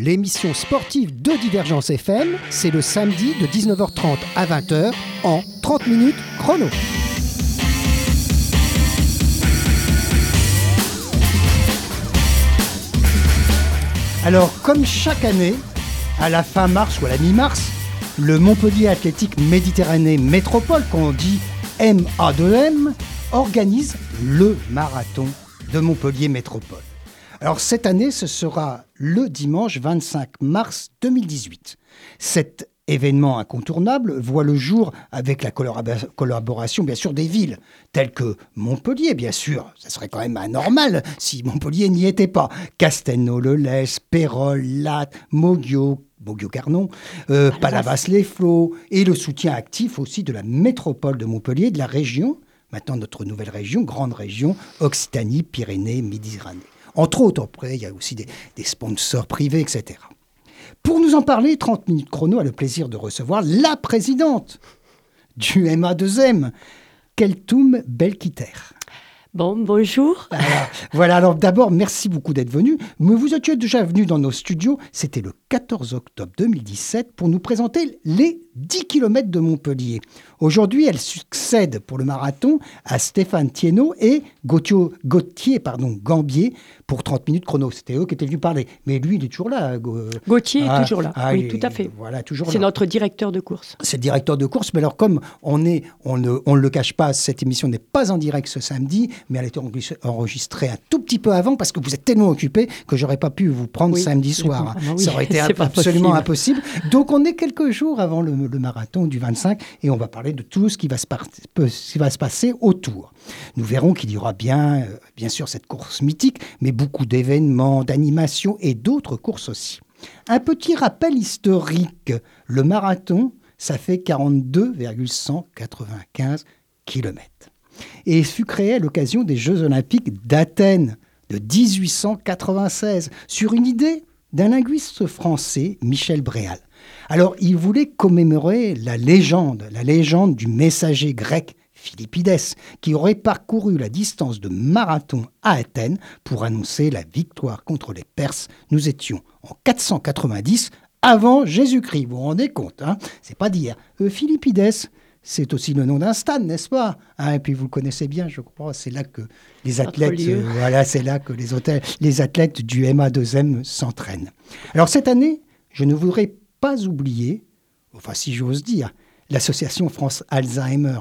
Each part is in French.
30 minutes chrono, l'émission sportive de Divergence FM, c'est le samedi de 19h30 à 20h en 30 minutes chrono. Alors, comme chaque année, à la fin mars ou à la mi-mars, le Montpellier Athlétique Méditerranée Métropole, qu'on dit MA2M, organise le marathon de Montpellier Métropole. Alors cette année, ce sera le dimanche 25 mars 2018. Cet événement incontournable voit le jour avec la collaboration bien sûr des villes telles que Montpellier bien sûr, ça serait quand même anormal si Montpellier n'y était pas, Castelnau-le-Lez, Pérol, Latte, Moguio, Moguio-Carnon, euh, Palavas-les-Flots et le soutien actif aussi de la métropole de Montpellier, de la région, maintenant notre nouvelle région, grande région, Occitanie, Pyrénées, Méditerranée. Entre autres, après, il y a aussi des, sponsors privés, etc. Pour nous en parler, 30 minutes chrono a le plaisir de recevoir la présidente du MA2M, Keltoum Belkiter. Bon, bonjour. Voilà, alors d'abord, merci beaucoup d'être venu. Mais vous étiez déjà venu dans nos studios, c'était le 14 octobre 2017, pour nous présenter les 10 km de Montpellier. Aujourd'hui, elle succède pour le marathon à Stéphane Thienot et Gauthier, Gauthier pardon, Gambier pour 30 minutes chrono. C'était eux qui étaient venus parler. Mais lui, il est toujours là. Gauthier est ah, toujours là. Ah, oui, tout à fait. Voilà, toujours C'est notre directeur de course. C'est le directeur de course. Mais alors, comme on est, on ne, on le cache pas, cette émission n'est pas en direct ce samedi, mais elle a été enregistrée un tout petit peu avant parce que vous êtes tellement occupé que j'aurais pas pu vous prendre samedi soir. Hein. Ça aurait été absolument impossible. Donc, on est quelques jours avant le, le marathon du 25 et on va parler de tout ce qui va se, ce qui va se passer autour. Nous verrons qu'il y aura bien, euh, bien sûr cette course mythique, mais beaucoup d'événements, d'animations et d'autres courses aussi. Un petit rappel historique, le marathon, ça fait 42,195 km. Et fut créé à l'occasion des Jeux olympiques d'Athènes de 1896 sur une idée d'un linguiste français, Michel Bréal. Alors, il voulait commémorer la légende, la légende du messager grec Philippides, qui aurait parcouru la distance de marathon à Athènes pour annoncer la victoire contre les Perses. Nous étions en 490 avant Jésus-Christ. Vous vous rendez compte, hein? C'est pas d'hier. Euh, Philippides, c'est aussi le nom d'un stade, n'est-ce pas? Hein, Et puis vous le connaissez bien, je crois. C'est là que les athlètes, euh, voilà, c'est là que les, hôtels, les athlètes du MA2M s'entraînent. Alors cette année, je ne voudrais pas oublier, enfin si j'ose dire, l'association France Alzheimer.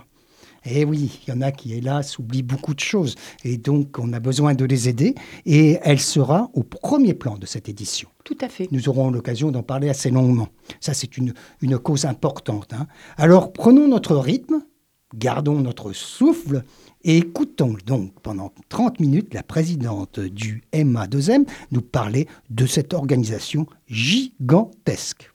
Eh oui, il y en a qui, hélas, oublient beaucoup de choses. Et donc, on a besoin de les aider. Et elle sera au premier plan de cette édition. Tout à fait. Nous aurons l'occasion d'en parler assez longuement. Ça, c'est une, une cause importante. Hein. Alors, prenons notre rythme, gardons notre souffle et écoutons donc pendant 30 minutes la présidente du MA2M nous parler de cette organisation gigantesque.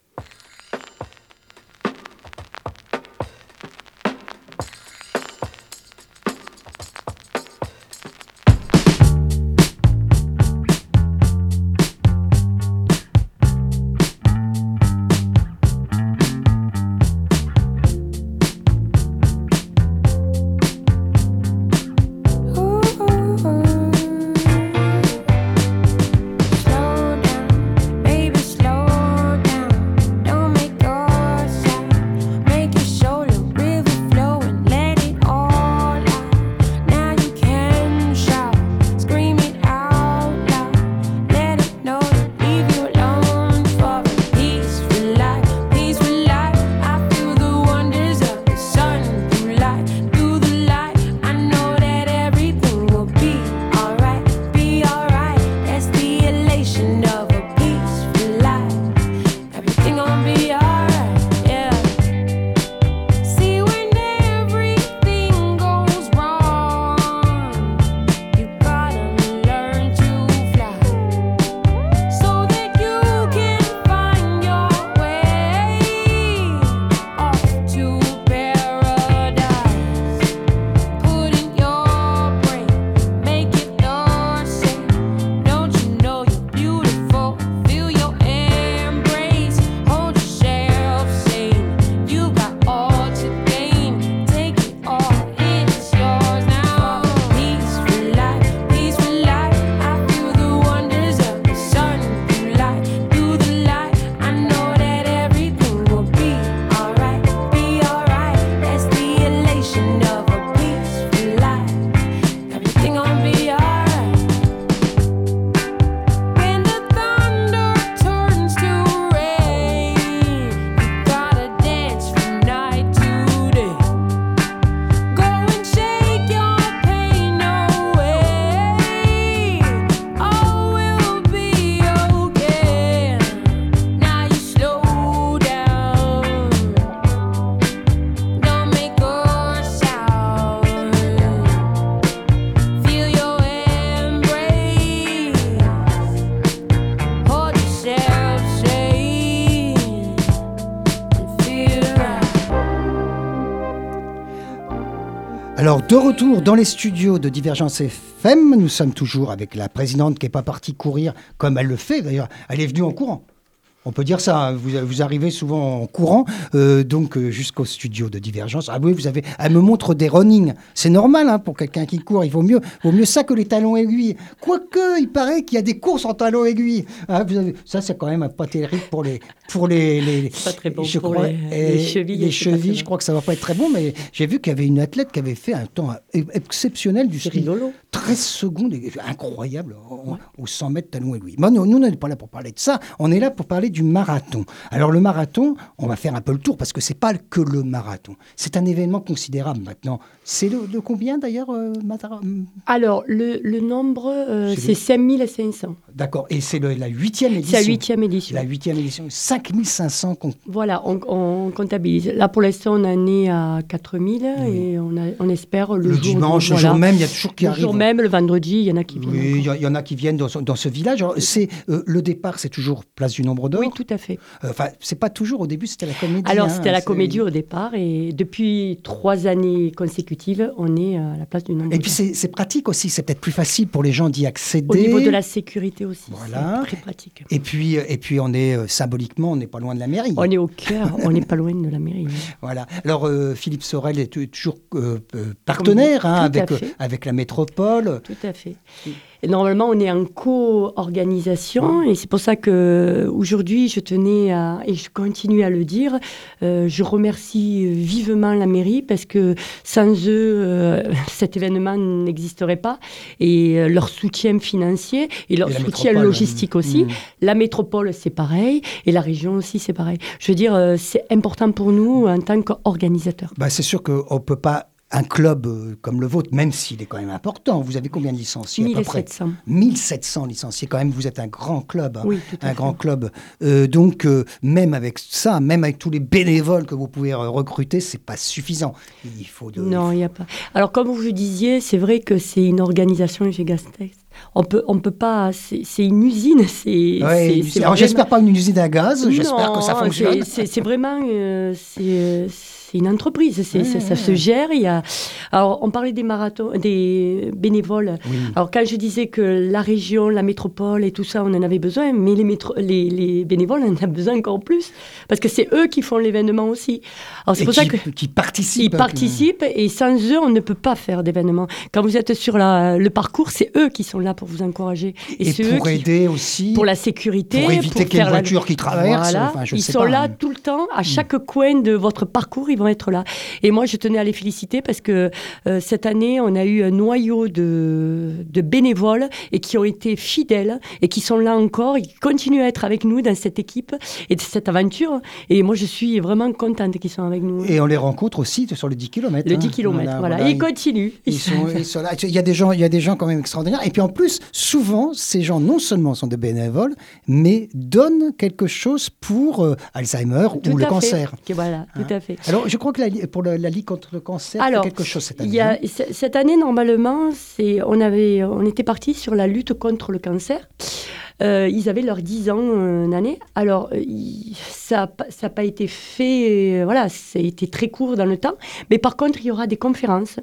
De retour dans les studios de Divergence FM, nous sommes toujours avec la présidente qui n'est pas partie courir comme elle le fait d'ailleurs. Elle est venue en courant. On peut dire ça, hein. vous, vous arrivez souvent en courant, euh, donc euh, jusqu'au studio de Divergence. Ah oui, vous avez, elle me montre des running. C'est normal hein, pour quelqu'un qui court. Il vaut mieux, vaut mieux ça que les talons aiguilles. Quoique, il paraît qu'il y a des courses en talons aiguilles. Ah, vous avez, ça, c'est quand même pas terrible pour les, pour les, les pas très bon je pour crois, les, chevilles. Les chevilles, je crois que ça va pas être très bon, mais j'ai vu qu'il y avait une athlète qui avait fait un temps exceptionnel du ski. 13 secondes, incroyable, au 100 mètres talons aiguilles. Bon, nous, nous, on n'est pas là pour parler de ça. On est là pour parler du marathon. Alors le marathon, on va faire un peu le tour parce que c'est pas que le marathon. C'est un événement considérable maintenant. C'est de, combien d'ailleurs, euh, Alors le, nombre, euh, c'est 5500. D'accord. Et c'est la huitième édition. C'est la huitième édition. La huitième édition. 5500. Voilà, on, comptabilise. Là pour l'instant, on en est à 4000 et on, on, espère le, le dimanche, le jour même, il y a toujours qui arrivent. Le jour même, le vendredi, il y en a qui viennent. Oui, il y, en a qui viennent dans, ce village. C'est euh, le départ, c'est toujours place du Nombre d'Or. Oui, tout à fait. Euh, enfin, c'est pas toujours. Au début, c'était la comédie. Alors, hein, c'était la comédie au départ, et depuis trois années consécutives, on est à la place du nombre. Et puis, c'est pratique aussi. C'est peut-être plus facile pour les gens d'y accéder. Au niveau de la sécurité aussi. Voilà. Très pratique. Et puis, et puis, on est euh, symboliquement, on n'est pas loin de la mairie. On est au cœur. on n'est pas loin de la mairie. Voilà. Alors, euh, Philippe Sorel est toujours partenaire hein, avec avec la métropole. Tout à fait normalement, on est en co-organisation et c'est pour ça que aujourd'hui, je tenais à, et je continue à le dire, euh, je remercie vivement la mairie parce que sans eux, euh, cet événement n'existerait pas et euh, leur soutien financier et leur soutien logistique aussi. Mmh. La métropole, c'est pareil et la région aussi, c'est pareil. Je veux dire, c'est important pour nous en tant qu'organisateurs. Bah, c'est sûr qu'on ne peut pas un club euh, comme le vôtre, même s'il est quand même important, vous avez combien de licenciés 1700. 1700 licenciés, quand même, vous êtes un grand club. Hein, un grand club. Euh, donc, euh, même avec ça, même avec tous les bénévoles que vous pouvez recruter, c'est pas suffisant. Il faut Non, il n'y a pas. Alors, comme vous le disiez, c'est vrai que c'est une organisation chez Gastex. On peut, on peut pas. C'est une usine. C'est. alors, j'espère pas une usine à gaz. J'espère que ça fonctionne. C'est vraiment. c'est c'est une entreprise, ça, se gère. Il y a, alors, on parlait des marathons, des bénévoles. Alors, quand je disais que la région, la métropole et tout ça, on en avait besoin, mais les, les, les bénévoles, on en a besoin encore plus, parce que c'est eux qui font l'événement aussi. Alors, c'est pour ça que qui participent. Ils participent, et sans eux, on ne peut pas faire d'événement. Quand vous êtes sur la, le parcours, c'est eux qui sont là pour vous encourager. Et, pour aider aussi. Pour la sécurité. Pour éviter qu'il y ait une voiture qui traverse. Voilà. ils sont là tout le temps, à hmm. chaque coin de votre parcours, ils vont être là. Et moi, je tenais à les féliciter parce que euh, cette année, on a eu un noyau de, de, bénévoles et qui ont été fidèles et qui sont là encore et qui continuent à être avec nous dans cette équipe et de cette aventure. Et moi, je suis vraiment contente qu'ils soient avec nous. Et on les rencontre aussi sur les 10 km. Le 10 km, voilà. Et ils continuent. Ils sont, là. Il y, a des gens, il y a des gens quand même extraordinaires. Et puis en plus, souvent, ces gens non seulement sont des bénévoles, mais donnent quelque chose pour euh, Alzheimer ou le cancer. Voilà, tout hein à fait. Alors, je crois que la, pour la Ligue contre le cancer, Alors, quelque chose cette année. Il y a, cette année, normalement, on, avait, on était parti sur la lutte contre le cancer. Euh, ils avaient leurs 10 ans euh, une année. Alors, euh, ça n'a pas été fait, voilà, ça a été très court dans le temps. Mais par contre, il y aura des conférences.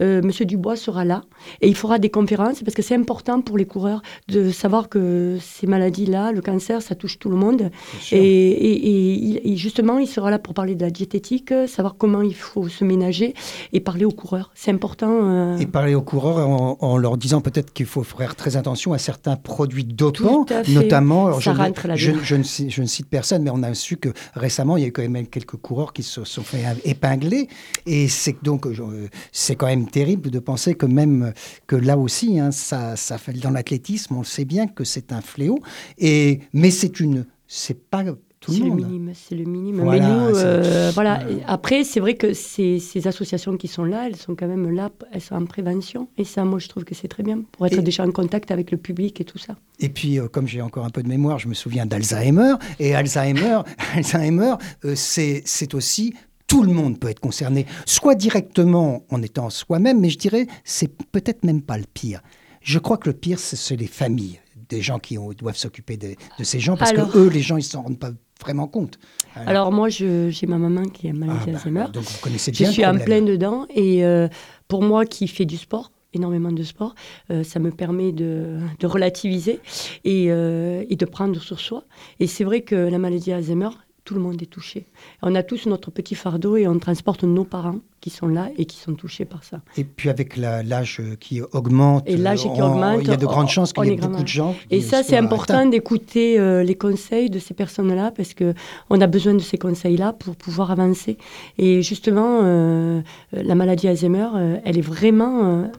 Monsieur Dubois sera là et il fera des conférences parce que c'est important pour les coureurs de savoir que ces maladies-là, le cancer, ça touche tout le monde. Et, et, justement, il sera là pour parler de la diététique, savoir comment il faut se ménager et parler aux coureurs. C'est important. Et parler aux coureurs en, en leur disant peut-être qu'il faut faire très attention à certains produits dopants notamment, je, ne, cite personne, mais on a su que récemment, il y a eu quand même quelques coureurs qui se sont fait épingler. Et c'est donc, euh, c'est quand même terrible de penser que même que là aussi, hein, ça, ça fait dans l'athlétisme, on le sait bien que c'est un fléau. Et, mais c'est une, c'est pas c'est le minimum, c'est le minimum. Mais nous, euh, voilà. Après, c'est vrai que ces, ces, associations qui sont là, elles sont quand même là, elles sont en prévention. Et ça, moi, je trouve que c'est très bien pour être déjà en contact avec le public et tout ça. Et puis, euh, comme j'ai encore un peu de mémoire, je me souviens d'Alzheimer. Et Alzheimer, Alzheimer, euh, c'est aussi tout le monde peut être concerné, soit directement en étant soi-même, mais je dirais c'est peut-être même pas le pire. Je crois que le pire, c'est les familles des gens qui doivent s'occuper de, ces gens, parce que eux, les gens, ils s'en rendent pas vraiment compte. Alors, moi, j'ai ma maman qui est maladie Ah, bah, donc vous connaissez bien Je suis en plein dedans. Et euh, pour moi qui fais du sport, énormément de sport, euh, ça me permet de, de relativiser et, euh, et de prendre sur soi. Et c'est vrai que la maladie Alzheimer, tout le monde est touché. On a tous notre petit fardeau et on transporte nos parents qui sont là et qui sont touchés par ça. Et puis avec l'âge qui augmente, Et l'âge qui augmente, il y a de on- grandes chances qu'il y ait beaucoup de gens. Et ça, c'est important d'écouter euh, les conseils de ces personnes-là parce que on a besoin de ces conseils-là pour pouvoir avancer. Et justement, euh, la maladie Alzheimer, euh, elle est vraiment,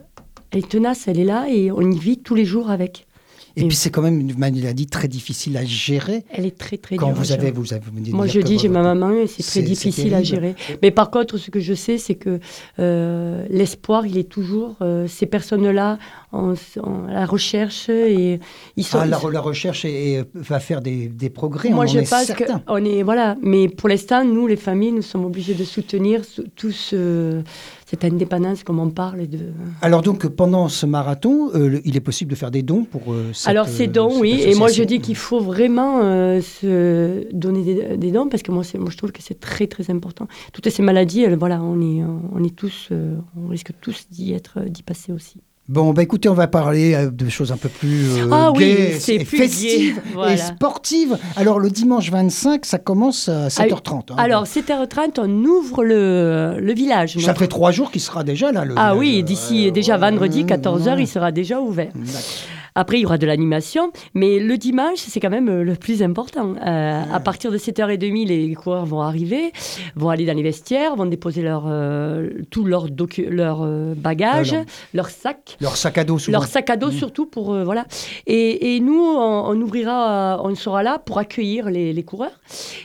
elle est tenace, elle est là et on y vit tous les jours avec. Et Et- puis c'est quand même une maladie très difficile à gérer. Elle est très très Quand dure vous avez, vous avez vous Moi, je que dis, j'ai ma maman, et c'est très difficile à gérer. Mais par contre, ce que je sais, c'est que euh, l'espoir, il est toujours. euh, ces personnes-là, en, en- la recherche, et ils sont. Ah, la, recherche est- est- va faire des, des progrès, Moi, on je en est pense certain. qu'on est voilà, mais pour l'instant, nous, les familles, nous sommes obligés de soutenir tout ce- cette indépendance, comme on parle. De... Alors donc pendant ce marathon, euh, il est possible de faire des dons pour euh, cette, Alors, ces euh, dons, cette oui, et moi, je dis qu'il faut vraiment euh, se donner des, des dons parce que moi, moi, je trouve que c'est très, très important. Toutes ces maladies, elles, voilà, on est, on est tous, on risque tous d'y être, d'y passer aussi. Bon, bah écoutez, on va parler euh, de choses un peu plus euh, Ah oui, gaies c'est et plus festives gai, voilà. et sportives. Alors le dimanche 25, ça commence à 7h30. hein. Alors, 7h30, on ouvre le, le village. ça notre- fait trois jours qu'il sera déjà là. Le Ah village. oui, d'ici Euh, déjà vendredi, euh, 14h, ouais. il sera déjà ouvert. D'accord. Après, il y aura de l'animation, mais le dimanche, c'est quand même euh, le plus important. Euh, À partir de 7h30, les coureurs vont arriver, vont aller dans les vestiaires, vont déposer leur, euh, tout leur, euh, bagage, Alors. leur sac. Leur sac à dos souvent. Leur sac à dos Mmh. surtout pour voilà et, et nous on, on ouvrira on sera là pour accueillir les, les coureurs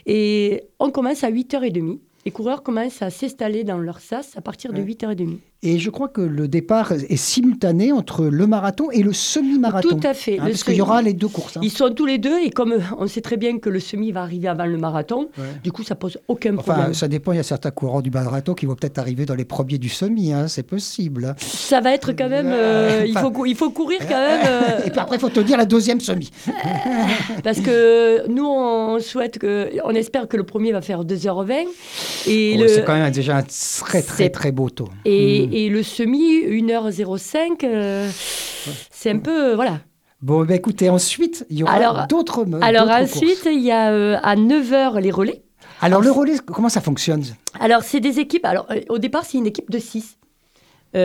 et on commence à 8h30 les coureurs commencent à s'installer dans leur sas à partir de Ouais. 8h30 Et je crois que le départ est simultané entre le marathon et le semi-marathon. tout à fait Hein, parce qu'il y aura les deux courses. hein. Ils sont tous les deux et comme euh, on sait très bien que le semi va arriver avant le marathon, Ouais. du coup ça pose aucun Enfin, problème. ça dépend. Il y a certains coureurs du marathon qui vont peut-être arriver dans les premiers du semi. hein, C'est possible. Ça va être quand même, euh, il, faut, cou- il faut courir quand même, euh, Et puis après, il faut te dire la deuxième semi. parce que nous on souhaite que, on espère que le premier va faire 2h20 et, Oh, le, C'est quand même déjà un très très très beau taux. et, Hmm. Et le semi 1h05, euh, c'est un peu, voilà. Bon, ben écoutez, ensuite, il y aura Alors- d'autres Alors ensuite, courses. il y a euh, à 9h les relais. Alors, le relais, comment ça fonctionne? Alors, c'est des équipes. Alors, euh, au départ, c'est une équipe de 6.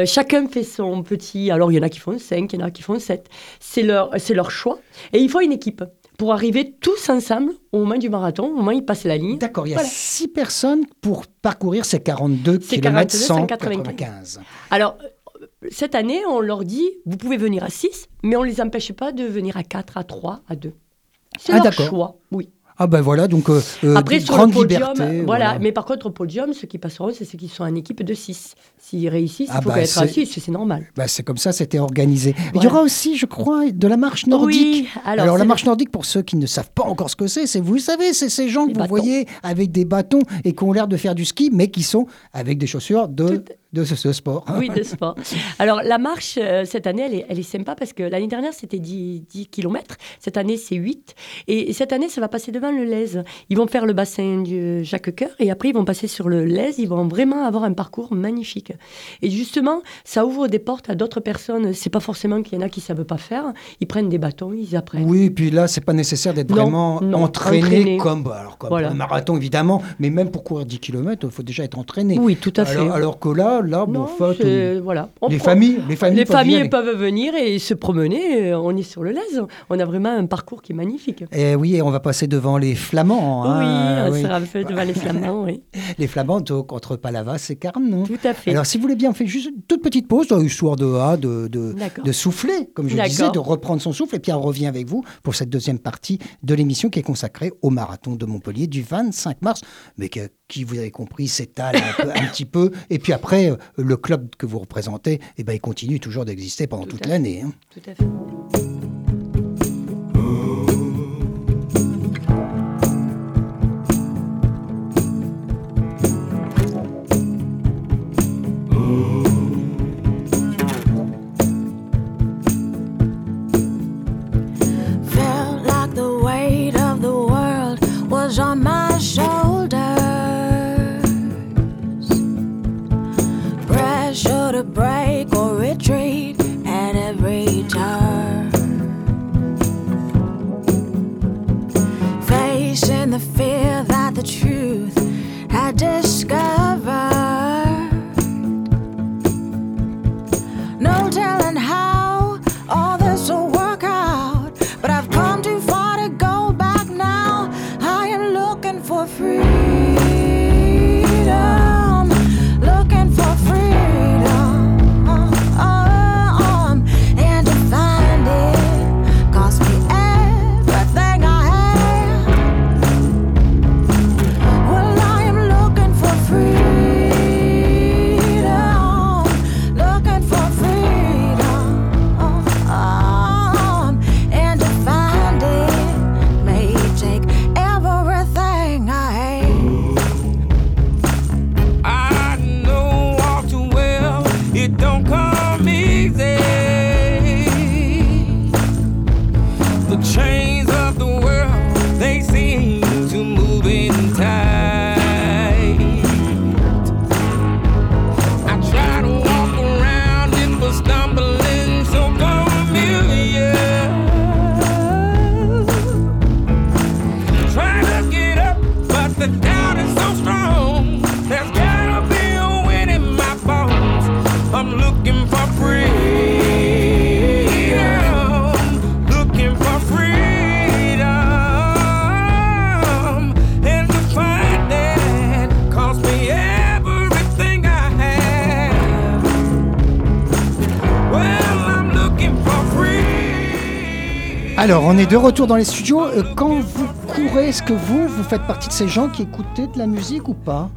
chacun fait son petit. Alors, il y en a qui font 5, il y en a qui font 7. C'est leur, c'est leur choix. Et il faut une équipe pour arriver tous ensemble au moment du marathon, au moment où ils passent la ligne. D'accord, il y a Voilà. six personnes pour parcourir ces 42 C'est km 42, 195. Alors, euh, cette année, on leur dit vous pouvez venir à 6, mais on ne les empêche pas de venir à 4, à 3, à 2. C'est Ah, leur choix, oui. Ah ben voilà, donc euh, euh, Après, sur grande le podium, liberté. voilà. Mais par contre, au podium, ceux qui passeront, c'est ceux qui sont en équipe de 6. S'ils réussissent, Ah il faut bah, être à c'est- 6, c'est normal. Bah, c'est comme ça, c'était organisé. Il y aura aussi, je crois, de la marche nordique. Oui, alors, Alors, la marche nordique, pour ceux qui ne savent pas encore ce que c'est, c'est, vous savez, c'est ces gens que vous bâtons. voyez avec des bâtons et qui ont l'air de faire du ski, mais qui sont avec des chaussures de, Tout- de ce, ce sport. Oui, de sport. Alors, la marche, euh, cette année, elle est, elle est sympa parce que l'année dernière, c'était 10, 10 km. Cette année, c'est 8. Et cette année, ça va passer devant le Lez. Ils vont faire le bassin du Jacques-Cœur et après, ils vont passer sur le Lez. Ils vont vraiment avoir un parcours magnifique. Et justement, ça ouvre des portes à d'autres personnes. C'est pas forcément qu'il y en a qui savent pas faire. Ils prennent des bâtons, ils apprennent. Oui, puis là, c'est pas nécessaire d'être vraiment non, entraîné, entraîné. comme, alors, comme Voilà. le marathon, évidemment, mais même pour courir 10 km, il faut déjà être entraîné. Oui, tout à fait. Alors, alors que là, non, voilà. On les prend- familles, les familles, Les peuvent familles venir et se promener. euh, On est sur le Lez. On a vraiment un parcours qui est magnifique. Et oui, et on va passer devant les Flamands. oui, hein, on oui. sera un peu devant les Flamands, oui. Les Flamands, donc, entre Palavas et Carnon. Tout à fait. Alors, si vous voulez bien, on fait juste une toute petite pause, dans histoire de, ah, de, de, de souffler, comme je D'accord. disais, de reprendre son souffle. Et puis, on revient avec vous pour cette deuxième partie de l'émission qui est consacrée au marathon de Montpellier du 25 mars, mais que- qui, vous avez compris, s'étale un, un petit peu. Et puis après, euh, le club que vous représentez, eh ben, il continue toujours d'exister pendant Tout toute l'année. hein. Tout à fait. Alors, on est de retour dans les studios. Euh, Quand vous courez, est-ce que vous, vous faites partie de ces gens qui écoutaient de la musique ou pas?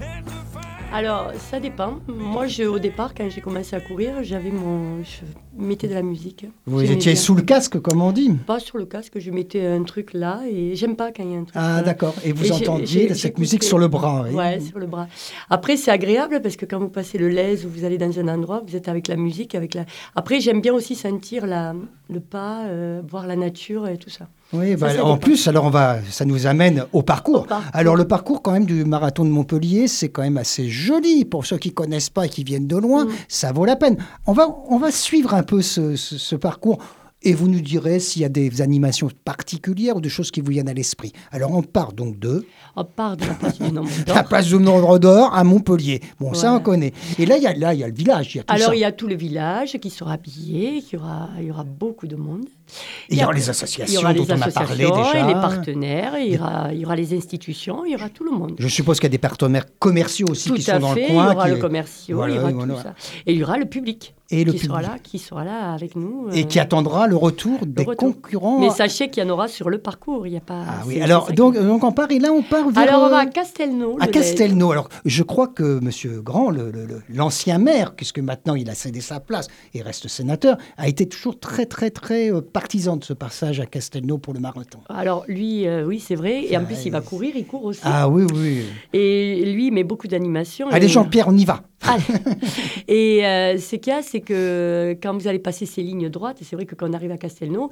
Alors, ça dépend. Moi, je, au départ, quand j'ai commencé à courir, j'avais mon, je mettais de la musique. Vous étiez bien. sous le casque, comme on dit Pas sur le casque, je mettais un truc là et j'aime pas quand il y a un truc. Ah, d'accord. Et vous Et entendiez cette musique sur le bras oui. Ouais, sur le bras. Après, c'est agréable parce que quand vous passez le lèse ou vous allez dans un endroit, vous êtes avec la musique, avec la. Après, j'aime bien aussi sentir la, le pas, euh, voir la nature et tout ça. Oui, bah, ça en dépend. plus, alors on va, ça nous amène au parcours. Au parcours. Alors le parcours quand même du marathon de Montpellier, c'est quand même assez joli pour ceux qui connaissent pas et qui viennent de loin. Mm. Ça vaut la peine. On va, on va suivre un peu ce, ce- ce parcours. Et vous nous direz s'il y a des animations particulières ou des choses qui vous viennent à l'esprit. Alors on part donc de On part de la place du nombre d'or. la place du Nombre d'Or à Montpellier. Bon, ça on connaît. Et là, il y a, là, il y a le village, il y a tout Alors, ça. il y a tout le village qui sera habillé, il y aura, il y aura beaucoup de monde. Et il y aura les y associations aura dont les on a parlé déjà. et les partenaires, il y, aura, il y aura les institutions, il y aura tout le monde. Je suppose qu'il y a des partenaires commerciaux aussi Tout qui sont dans le coin. il y aura qui- le commerciaux, Voilà, il y aura voilà. tout ça. Et il y aura le public Et le qui sera là, qui sera là avec nous. Et euh, qui attendra le retour des retour. concurrents. Mais sachez qu'il y en aura sur le parcours, il n'y a pas. Ah oui, alors donc, donc on part et là on part vers Alors on va euh, à Castelnau. à Castelnau. Alors je crois que Monsieur Grand, l'ancien maire, puisque maintenant il a cédé sa place et reste sénateur, a été toujours très très très euh, partisan de ce passage à Castelnau pour le marathon. Alors lui, euh, oui, c'est vrai. Et en Ah, plus, il va courir, il court aussi. Ah oui oui. Et lui, il met beaucoup d'animation. Allez Et- Jean-Pierre, on y va. Allez. Et euh, ce qu'il y a, c'est que quand vous allez passer ces lignes droites, et c'est vrai que quand on arrive à Castelnau,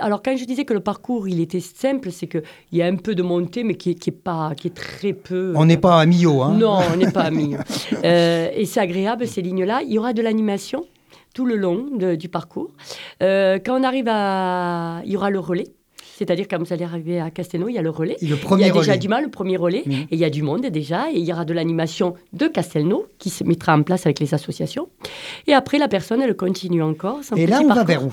alors quand je disais que le parcours il était simple, c'est qu'il y a un peu de montée, mais qui est, qui est pas, qui est très peu. On n'est pas à Millau, hein. Non, on n'est pas amis. Euh, et c'est agréable ces lignes-là. Il y aura de l'animation tout le long de- du parcours. Euh, quand on arrive à, il y aura le relais. C'est-à-dire, quand vous allez arriver à Castelnau, il y a le relais. Le Il y a déjà relais. du mal, le premier relais, Mhm. et il y a du monde déjà, et il y aura de l'animation de Castelnau qui se mettra en place avec les associations. Et après, la personne, elle continue encore. Et là on va vers où?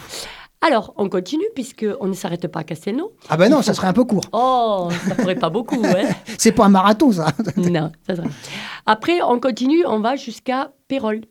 Alors, on continue, puisqu'on ne s'arrête pas à Castelnau. Ah ben non, ça serait un peu court. Oh, ça ferait pas beaucoup, hein C'est pas un marathon ça. Non, ça serait... Après, on continue, on va jusqu'à Pérol.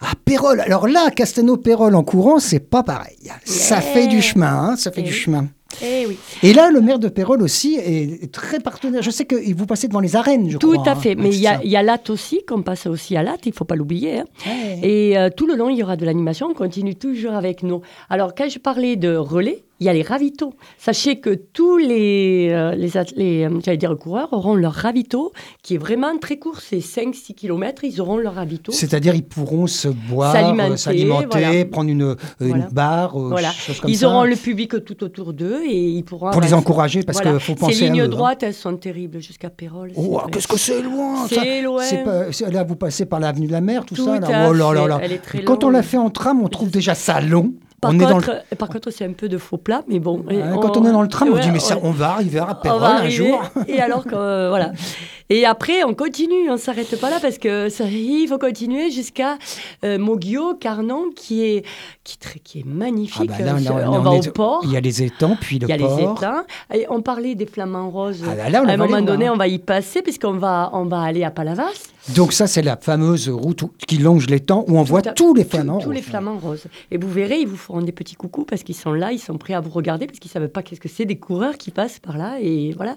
Ah, Pérol. Alors là, Castelnau-Pérol en courant, c'est pas pareil. Ça fait du chemin, hein, ça fait Eh du oui. chemin. Eh oui. Et là, le maire de Pérol aussi est très partenaire. Je sais que vous passez devant les arènes, je Tout crois. à hein, fait. Mais avec il y, a- y a Latte aussi, qu'on passe aussi à Latte, il ne faut pas l'oublier. hein. Ouais. Et euh, tout le long, il y aura de l'animation. On continue toujours avec nous. Alors, quand je parlais de relais, il y a les ravitaux. Sachez que tous les, euh, les, les, euh, j'allais dire, coureurs auront leur ravito, qui est vraiment très court, c'est 5-6 km. Ils auront leur ravito. C'est-à-dire, ils pourront se boire, S'alimenter, euh, s'alimenter, voilà. prendre une, euh, une Voilà. barre, Voilà. choses comme Ils ça. auront le public tout autour d'eux et ils pourront. Pour les encourager, parce qu'il faut penser Ces à lignes hein. droites, elles sont terribles jusqu'à Pérol. Oh, vrai. qu'est-ce que c'est loin ça. C'est loin. Pas- là, vous passez par l'avenue de la mer, tout, Tout ça. Là. Oh là là là. Quand on l'a fait en tram, on trouve déjà ça long. Par on est dans le- contre, par contre, c'est un peu de faux plat, mais bon. Ouais, Quand on est dans le tram, on ouais, dit mais ça, on va arriver à on va un jour. Et alors que euh, voilà. Et après, on continue, on s'arrête pas là parce que ça, il faut continuer jusqu'à euh, Moguio, Carnon, qui est, qui, qui est Ah magnifique. bah là, Euh, on, on, on va au port. Il y a les étangs, puis le Il y a port. les étangs. Et on parlait des flamants roses. Ah à un moment donné, on va y passer puisqu'on va, on va aller à Palavas. Donc ça, c'est la fameuse route où- qui longe l'étang où on voit à- tous les tous- flamants. Tous les roses. flamants roses. Et vous verrez, ils vous feront des petits coucous parce qu'ils sont là, ils sont prêts à vous regarder parce qu'ils savent pas qu'est-ce que c'est des coureurs qui passent par là et voilà.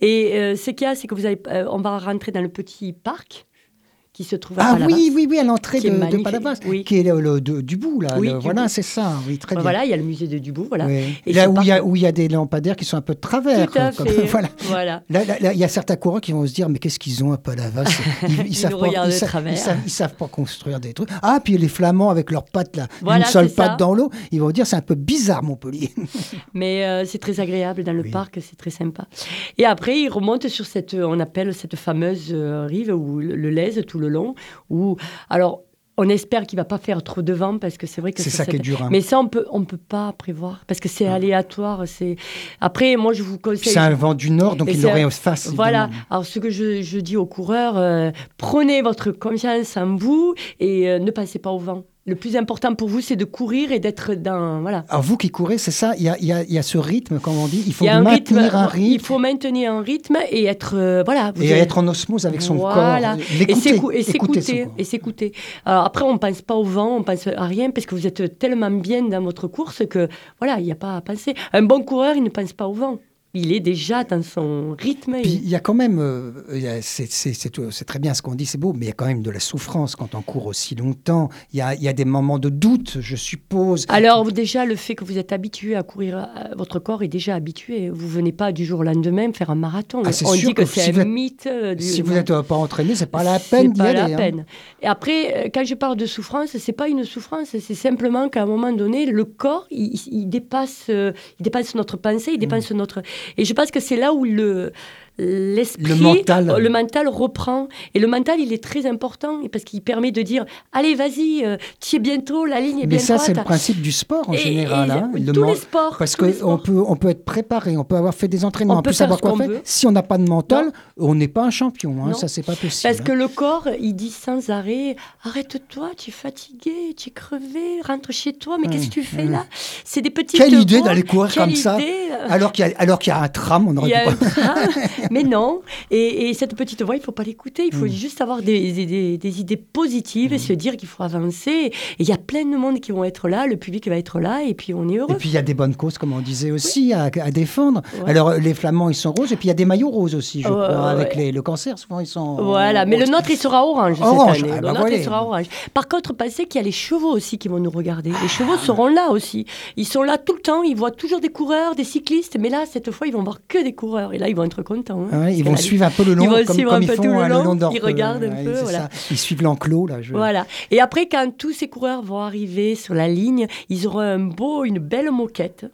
Et euh, ce qu'il y a, c'est que vous allez, euh, on va rentrer dans le petit parc qui se trouve à Ah Palavas. oui, oui, oui, à l'entrée de, de Palavas, oui. qui est le, le- de- du bout, là. Oui, le- du voilà, c'est ça, oui, très bien. Voilà, il y a le musée de Dubout, voilà. Oui. Et Là où il, y a, parc- où il y a des lampadaires qui sont un peu de travers. Tout à comme- fait. voilà. voilà. Là, là, là, il y a certains coureurs qui vont se dire mais qu'est-ce qu'ils ont à Palavas Ils, Ils savent pas, ils savent- ils savent construire des trucs. Ah puis les Flamands avec leurs pattes là, Voilà, une seule ça. patte dans l'eau, ils vont dire c'est un peu bizarre Montpellier. Mais euh, c'est très agréable dans le parc, c'est très sympa. Et après, il remonte sur cette, euh, on appelle cette fameuse euh, rive où le, le Lèze tout le long. Où, alors, on espère qu'il va pas faire trop de vent parce que c'est vrai que C'est ça qui est dur. hein. Mais ça, on peut, on peut pas prévoir parce que c'est aléatoire. C'est après, moi, je vous conseille. c'est un vent du nord donc Et il l'aurait un- face. Voilà. Alors, ce que je, je dis aux coureurs, euh, prenez votre confiance en vous et euh, ne passez pas au vent. Le plus important pour vous, c'est de courir et d'être dans. Voilà. Alors vous qui courez, c'est ça, il y a, y a- y a ce rythme, comme on dit, il faut Il a un maintenir rythme, Il faut maintenir un rythme et être. euh, voilà. vous et être en osmose avec son Voilà. corps. L'écouter, et s'écouter. Et s'écouter. Après, on ne pense pas au vent, on pense à rien parce que vous êtes tellement bien dans votre course que voilà, il n'y a pas à penser. Un bon coureur, il ne pense pas au vent. Il est déjà dans son rythme. Puis il y a quand même, euh, a- c'est- très bien ce qu'on dit, c'est beau, mais il y a quand même de la souffrance quand on court aussi longtemps. Il y a, il y a des moments de doute, je suppose. Alors déjà, le fait que vous êtes habitué à courir, euh, votre corps est déjà habitué. Vous venez pas du jour au lendemain faire un marathon. Ah, On dit que, que c'est si un êtes- mythe. euh, du- si vous n'êtes pas entraîné, c'est pas la peine d'y pas aller. la hein. peine. Et après, euh, quand je parle de souffrance, c'est pas une souffrance, c'est simplement qu'à un moment donné, le corps, il, dépasse, euh, il dépasse notre pensée, il dépasse Mm. notre. Et je pense que c'est là où le l'esprit, Le mental. euh, le mental reprend. Et le mental, il est très important parce qu'il permet de dire, allez, vas-y, euh, tu es bientôt, la ligne est Mais bien ça, c'est le principe du sport en Et- général. et hein, le tous les sports. Parce qu'on peut, on peut être préparé, on peut avoir fait des entraînements, On on peut savoir ce quoi faire. Si on n'a pas de mental, Non. on n'est pas un champion. Hein, ça, c'est pas possible. Parce hein. que le corps, il dit sans arrêt Arrête-toi, tu es fatigué, tu es crevé, rentre chez toi, mais qu'est-ce que tu fais ouais. là C'est des petites. Quelle idée d'aller courir comme ça idée, Alors qu'il y, a- alors qu'il y a un tram, on aurait Mais non. Et, et cette petite voix, il faut pas l'écouter. Il faut Mm. juste avoir des, des- des- des idées positives et se dire qu'il faut avancer. Et il y a plein de monde qui vont être là, le public va être là, et puis on est Et heureux. puis il y a des bonnes causes, comme on disait aussi, à, à défendre. Ouais. Alors les flamands, ils sont roses, et puis il y a des maillots roses aussi, je crois, avec les- le cancer, souvent ils sont. Voilà, mais le nôtre, il sera orange, Orange, cette année. ah le bah nôtre, il sera orange. Par contre, pensez qu'il y a les chevaux aussi qui vont nous regarder. Les chevaux seront là aussi. Ils sont là tout le temps, ils voient toujours des coureurs, des cyclistes, mais là, cette fois, ils vont voir que des coureurs. Et là, ils vont être contents. Hein. Ah ouais, ils vont suivre un peu le long, Ils vont comme, suivre comme ils font le long, ils regardent un Ouais, peu, voilà. Ils suivent l'enclos, là. Je... Voilà. Et après, quand tous ces coureurs vont arriver sur la ligne, ils auront un beau, une belle moquette.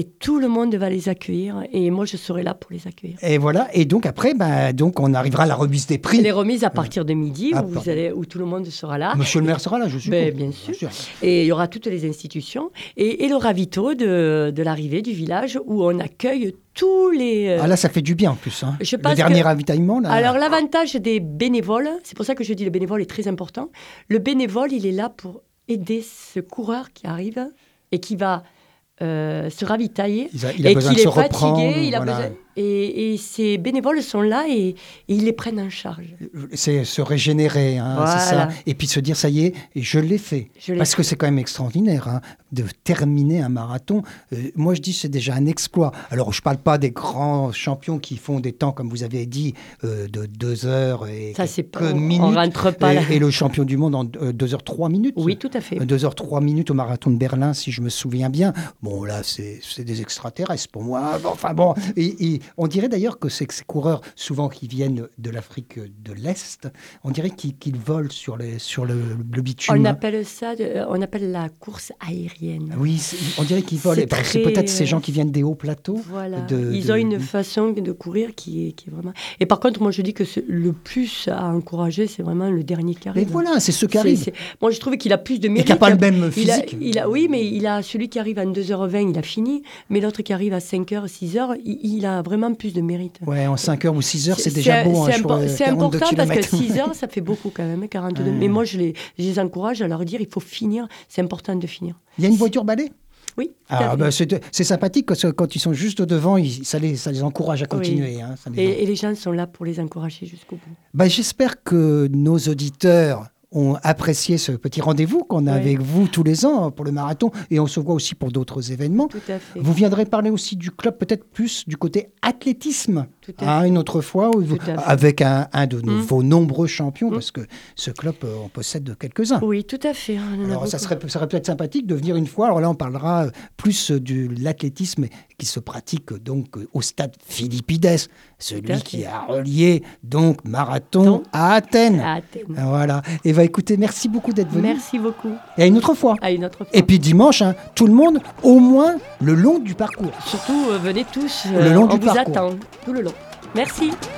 Et tout le monde va les accueillir. Et moi, je serai là pour les accueillir. Et voilà, et donc après, bah, donc on arrivera à la remise des prix. Les remises à partir de midi, Ah, où, vous pardon. allez, où tout le monde sera là. Monsieur le maire sera là, je suis. Ben, bien sûr. Et il y aura toutes les institutions et, et le ravito de, de l'arrivée du village où on accueille tous les. euh, Ah là, ça fait du bien en plus. Hein. Je le dernier que- ravitaillement, là. Alors l'avantage des bénévoles, c'est pour ça que je dis le bénévole est très important. Le bénévole, il est là pour aider ce coureur qui arrive et qui va se ravitailler. il a, il a et qu'il est fatigué, il a voilà. besoin- et, et ces bénévoles sont là et, et ils les prennent en charge. C'est se régénérer, hein, c'est ça. Et puis se dire, ça y est, je l'ai fait. Je Parce que c'est quand même extraordinaire hein, de terminer un marathon. Euh, moi, je dis c'est déjà un exploit. Alors, je ne parle pas des grands champions qui font des temps, comme vous avez dit, euh, de 2 heures et Ça, c'est quelques pas. Minutes. on rentre pas là. et, et le champion du monde en 2 heures 3 minutes. Oui, tout à fait. 2 heures 3 minutes au marathon de Berlin, si je me souviens bien. Bon, là, c'est des extraterrestres pour moi. Enfin bon, et on dirait d'ailleurs que c'est que ces coureurs, souvent qui viennent de l'Afrique de l'Est, on dirait qu'ils volent sur, les, sur le, le bitume. On appelle ça, de- on appelle la course aérienne. Oui, on dirait qu'ils volent. C'est ben, très, peut-être ces euh, gens qui viennent des hauts plateaux. Voilà. de- Ils de- ont une façon de courir qui est, qui est vraiment. Et par contre, moi, je dis que le plus à encourager, c'est vraiment le dernier qui Mais arrive. voilà, c'est ceux qui c'est- Moi, je trouve qu'il a plus de Et mérite. qui n'a pas le même il a- physique. il a, oui, mais il a celui qui arrive à 2h20, il a fini. Mais l'autre qui arrive à 5h, 6h, il, il a vraiment plus de mérite. Ouais, en 5 heures ou 6 heures, c'est déjà beau. c'est hein, c'est 42 important parce que kilomètres. 6 heures, ça fait beaucoup quand même, hein, 42. Ouais. Mais moi, je les, je les encourage à leur dire il faut finir, c'est important de finir. Il y a une voiture balai? Oui, Ah, bah, c'est sympathique parce que quand ils sont juste devant, ils- ça, les, ça les encourage à continuer. hein, ça les- et, et les gens sont là pour les encourager jusqu'au bout. Bah, J'espère que nos auditeurs ont apprécié ce petit rendez-vous qu'on a avec vous tous les ans pour le marathon et on se voit aussi pour d'autres événements. Tout à fait. Vous viendrez parler aussi du club, peut-être plus du côté athlétisme, Tout à hein, une autre fois, où vous- avec un, un de nos- Mm. vos nombreux champions, Mm. parce que ce club, euh, on possède quelques-uns. Oui, tout à fait. a Alors, ça serait, ça serait peut-être sympathique de venir une fois. Alors là, on parlera plus de l'athlétisme qui se pratique euh, donc euh, au stade Philippides, celui qui a relié donc marathon à Athènes. À Athènes. Voilà. Et va écoutez, merci beaucoup d'être venu. Merci beaucoup. Et à une autre fois. À une autre fois. Et puis dimanche, hein, tout le monde, au moins le long du parcours. Surtout, euh, venez tous. Le long on du vous parcours. attend tout le long. Merci. «